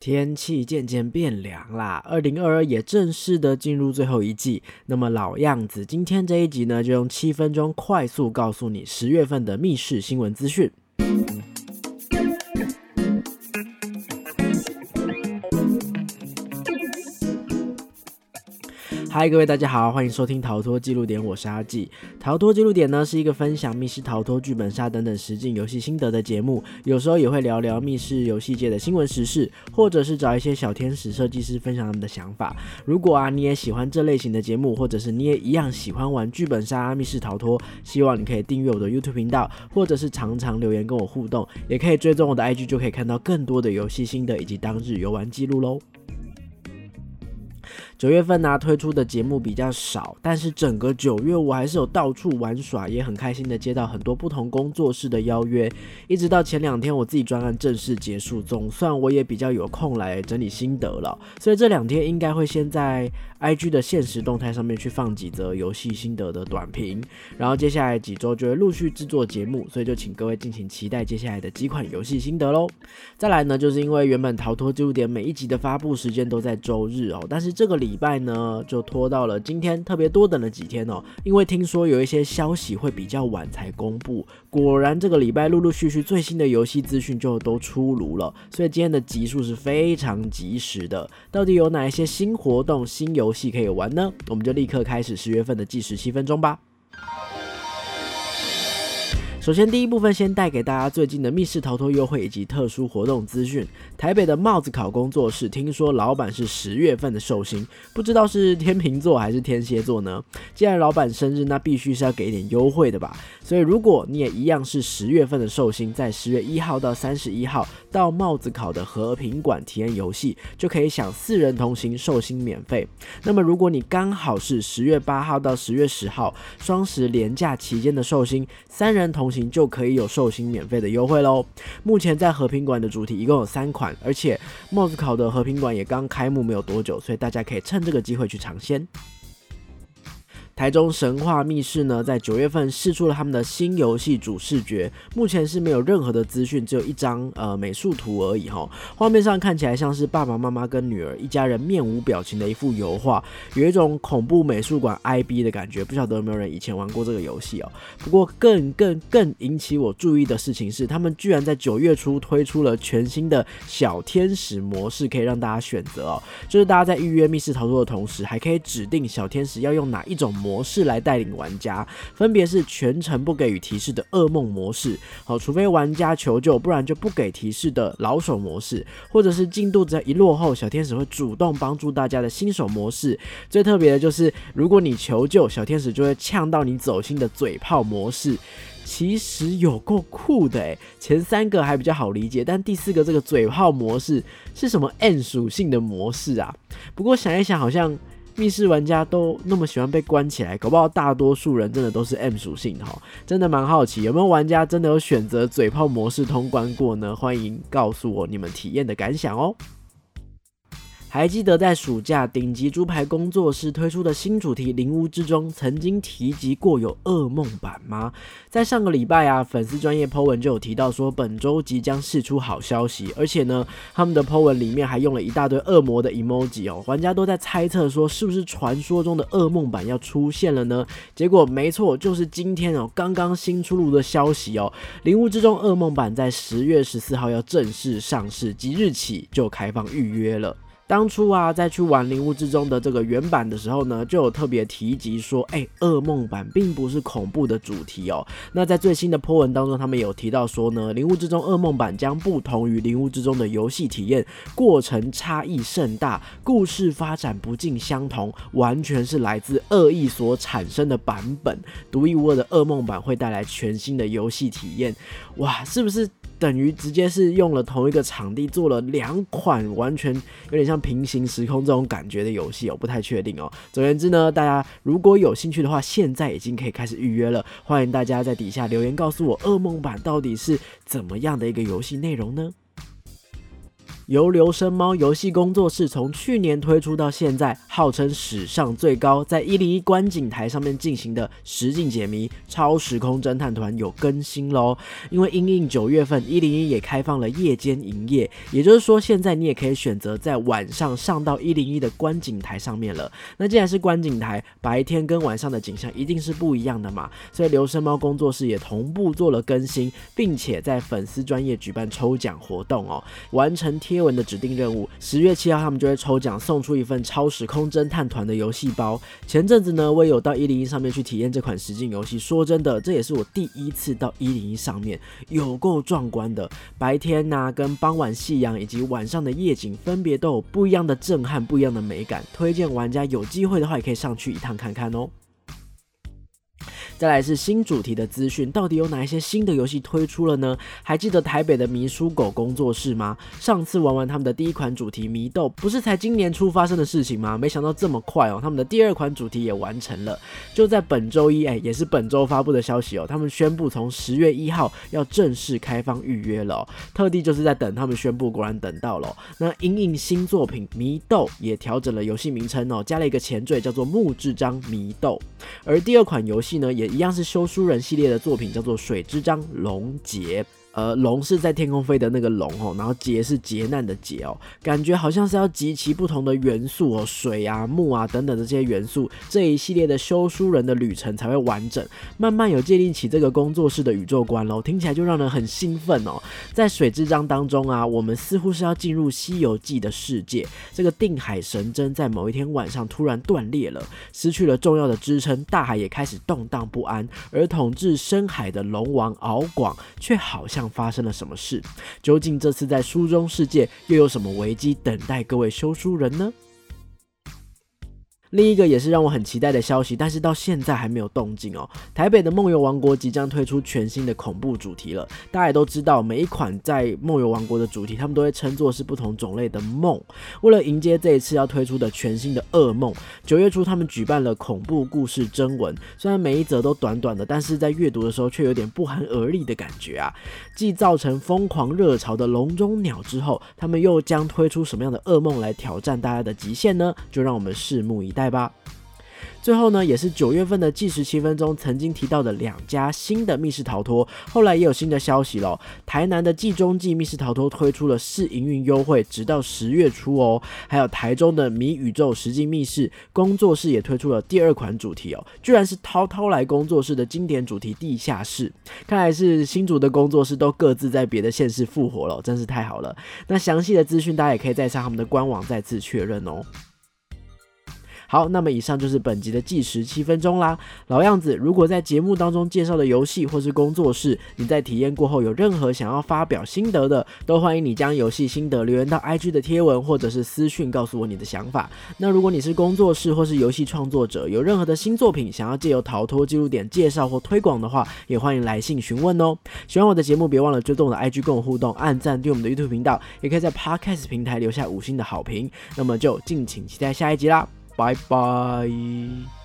天气渐渐变凉啦，二零二二也正式的进入最后一季。那么老样子，今天这一集呢，就用七分钟快速告诉你十月份的密室新闻资讯。嗨，各位大家好，欢迎收听《逃脱记录点》，我是阿纪。逃脱记录点呢是一个分享密室逃脱、剧本杀等等实境游戏心得的节目，有时候也会聊聊密室游戏界的新闻时事，或者是找一些小天使设计师分享他们的想法。如果啊你也喜欢这类型的节目，或者是你也一样喜欢玩剧本杀、密室逃脱，希望你可以订阅我的 YouTube 频道，或者是常常留言跟我互动，也可以追踪我的 IG，就可以看到更多的游戏心得以及当日游玩记录喽。九月份呢推出的节目比较少，但是整个九月我还是有到处玩耍，也很开心的接到很多不同工作室的邀约。一直到前两天我自己专案正式结束，总算我也比较有空来整理心得了。所以这两天应该会先在 IG 的现实动态上面去放几则游戏心得的短评，然后接下来几周就会陆续制作节目，所以就请各位敬请期待接下来的几款游戏心得喽。再来呢，就是因为原本逃脱记录点每一集的发布时间都在周日哦，但是这个礼礼拜呢就拖到了今天，特别多等了几天哦，因为听说有一些消息会比较晚才公布。果然这个礼拜陆陆续续最新的游戏资讯就都出炉了，所以今天的集数是非常及时的。到底有哪一些新活动、新游戏可以玩呢？我们就立刻开始十月份的计时七分钟吧。首先，第一部分先带给大家最近的密室逃脱优惠以及特殊活动资讯。台北的帽子考工作室，听说老板是十月份的寿星，不知道是天秤座还是天蝎座呢？既然老板生日，那必须是要给一点优惠的吧。所以，如果你也一样是十月份的寿星，在十月一号到三十一号到帽子考的和平馆体验游戏，就可以享四人同行寿星免费。那么，如果你刚好是十月八号到十月十号双十连假期间的寿星，三人同行就可以有寿星免费的优惠喽。目前在和平馆的主题一共有三款，而且帽子考的和平馆也刚开幕没有多久，所以大家可以趁这个机会去尝鲜。台中神话密室呢，在九月份试出了他们的新游戏主视觉，目前是没有任何的资讯，只有一张呃美术图而已哈。画面上看起来像是爸爸妈妈跟女儿一家人面无表情的一幅油画，有一种恐怖美术馆 IB 的感觉。不晓得有没有人以前玩过这个游戏哦？不过更更更引起我注意的事情是，他们居然在九月初推出了全新的小天使模式，可以让大家选择哦。就是大家在预约密室逃脱的同时，还可以指定小天使要用哪一种模。模式来带领玩家，分别是全程不给予提示的噩梦模式，好，除非玩家求救，不然就不给提示的老手模式，或者是进度只要一落后，小天使会主动帮助大家的新手模式。最特别的就是，如果你求救，小天使就会呛到你走心的嘴炮模式。其实有够酷的诶，前三个还比较好理解，但第四个这个嘴炮模式是什么 N 属性的模式啊？不过想一想，好像。密室玩家都那么喜欢被关起来，搞不好大多数人真的都是 M 属性哈，真的蛮好奇有没有玩家真的有选择嘴炮模式通关过呢？欢迎告诉我你们体验的感想哦。还记得在暑假顶级猪排工作室推出的新主题《灵屋之中》曾经提及过有噩梦版吗？在上个礼拜啊，粉丝专业 po 文就有提到说本周即将释出好消息，而且呢，他们的 po 文里面还用了一大堆恶魔的 emoji 哦，玩家都在猜测说是不是传说中的噩梦版要出现了呢？结果没错，就是今天哦，刚刚新出炉的消息哦，《灵屋之中》噩梦版在十月十四号要正式上市，即日起就开放预约了。当初啊，在去玩《灵物之中》的这个原版的时候呢，就有特别提及说，哎，噩梦版并不是恐怖的主题哦。那在最新的 po 文当中，他们有提到说呢，《灵物之中》噩梦版将不同于《灵物之中》的游戏体验，过程差异甚大，故事发展不尽相同，完全是来自恶意所产生的版本。独一无二的噩梦版会带来全新的游戏体验，哇，是不是？等于直接是用了同一个场地做了两款完全有点像平行时空这种感觉的游戏，我不太确定哦。总而言之呢，大家如果有兴趣的话，现在已经可以开始预约了。欢迎大家在底下留言告诉我，噩梦版到底是怎么样的一个游戏内容呢？由流声猫游戏工作室从去年推出到现在，号称史上最高，在一零一观景台上面进行的实景解谜《超时空侦探团》有更新喽。因为因应九月份一零一也开放了夜间营业，也就是说现在你也可以选择在晚上上到一零一的观景台上面了。那既然是观景台，白天跟晚上的景象一定是不一样的嘛，所以流声猫工作室也同步做了更新，并且在粉丝专业举办抽奖活动哦。完成贴文的指定任务，十月七号他们就会抽奖送出一份超时空侦探团的游戏包。前阵子呢，我有到一零一上面去体验这款实境游戏。说真的，这也是我第一次到一零一上面，有够壮观的。白天呐，跟傍晚夕阳以及晚上的夜景，分别都有不一样的震撼，不一样的美感。推荐玩家有机会的话，也可以上去一趟看看哦。再来是新主题的资讯，到底有哪一些新的游戏推出了呢？还记得台北的迷书狗工作室吗？上次玩完他们的第一款主题迷豆，不是才今年初发生的事情吗？没想到这么快哦，他们的第二款主题也完成了，就在本周一，哎，也是本周发布的消息哦。他们宣布从十月一号要正式开放预约了，特地就是在等他们宣布，果然等到了。那影影新作品迷豆也调整了游戏名称哦，加了一个前缀叫做木质章迷豆，而第二款游戏呢也。一样是修书人系列的作品，叫做《水之章龙劫》。呃，龙是在天空飞的那个龙哦，然后劫是劫难的劫哦，感觉好像是要集齐不同的元素哦，水啊、木啊等等的这些元素，这一系列的修书人的旅程才会完整，慢慢有建立起这个工作室的宇宙观喽，听起来就让人很兴奋哦。在水之章当中啊，我们似乎是要进入《西游记》的世界，这个定海神针在某一天晚上突然断裂了，失去了重要的支撑，大海也开始动荡不安，而统治深海的龙王敖广却好像。发生了什么事？究竟这次在书中世界又有什么危机等待各位修书人呢？另一个也是让我很期待的消息，但是到现在还没有动静哦。台北的梦游王国即将推出全新的恐怖主题了。大家也都知道，每一款在梦游王国的主题，他们都会称作是不同种类的梦。为了迎接这一次要推出的全新的噩梦，九月初他们举办了恐怖故事征文。虽然每一则都短短的，但是在阅读的时候却有点不寒而栗的感觉啊。继造成疯狂热潮的笼中鸟之后，他们又将推出什么样的噩梦来挑战大家的极限呢？就让我们拭目以待。来吧。最后呢，也是九月份的计时七分钟曾经提到的两家新的密室逃脱，后来也有新的消息了。台南的季中季密室逃脱推出了试营运优惠，直到十月初哦。还有台中的迷宇宙实境密室工作室也推出了第二款主题哦，居然是涛涛来工作室的经典主题地下室。看来是新竹的工作室都各自在别的县市复活了，真是太好了。那详细的资讯大家也可以再上他们的官网再次确认哦。好，那么以上就是本集的计时七分钟啦。老样子，如果在节目当中介绍的游戏或是工作室，你在体验过后有任何想要发表心得的，都欢迎你将游戏心得留言到 IG 的贴文或者是私讯告诉我你的想法。那如果你是工作室或是游戏创作者，有任何的新作品想要借由逃脱记录点介绍或推广的话，也欢迎来信询问哦。喜欢我的节目，别忘了追踪我的 IG 跟我互动，按赞对我们的 YouTube 频道，也可以在 Podcast 平台留下五星的好评。那么就敬请期待下一集啦。拜拜。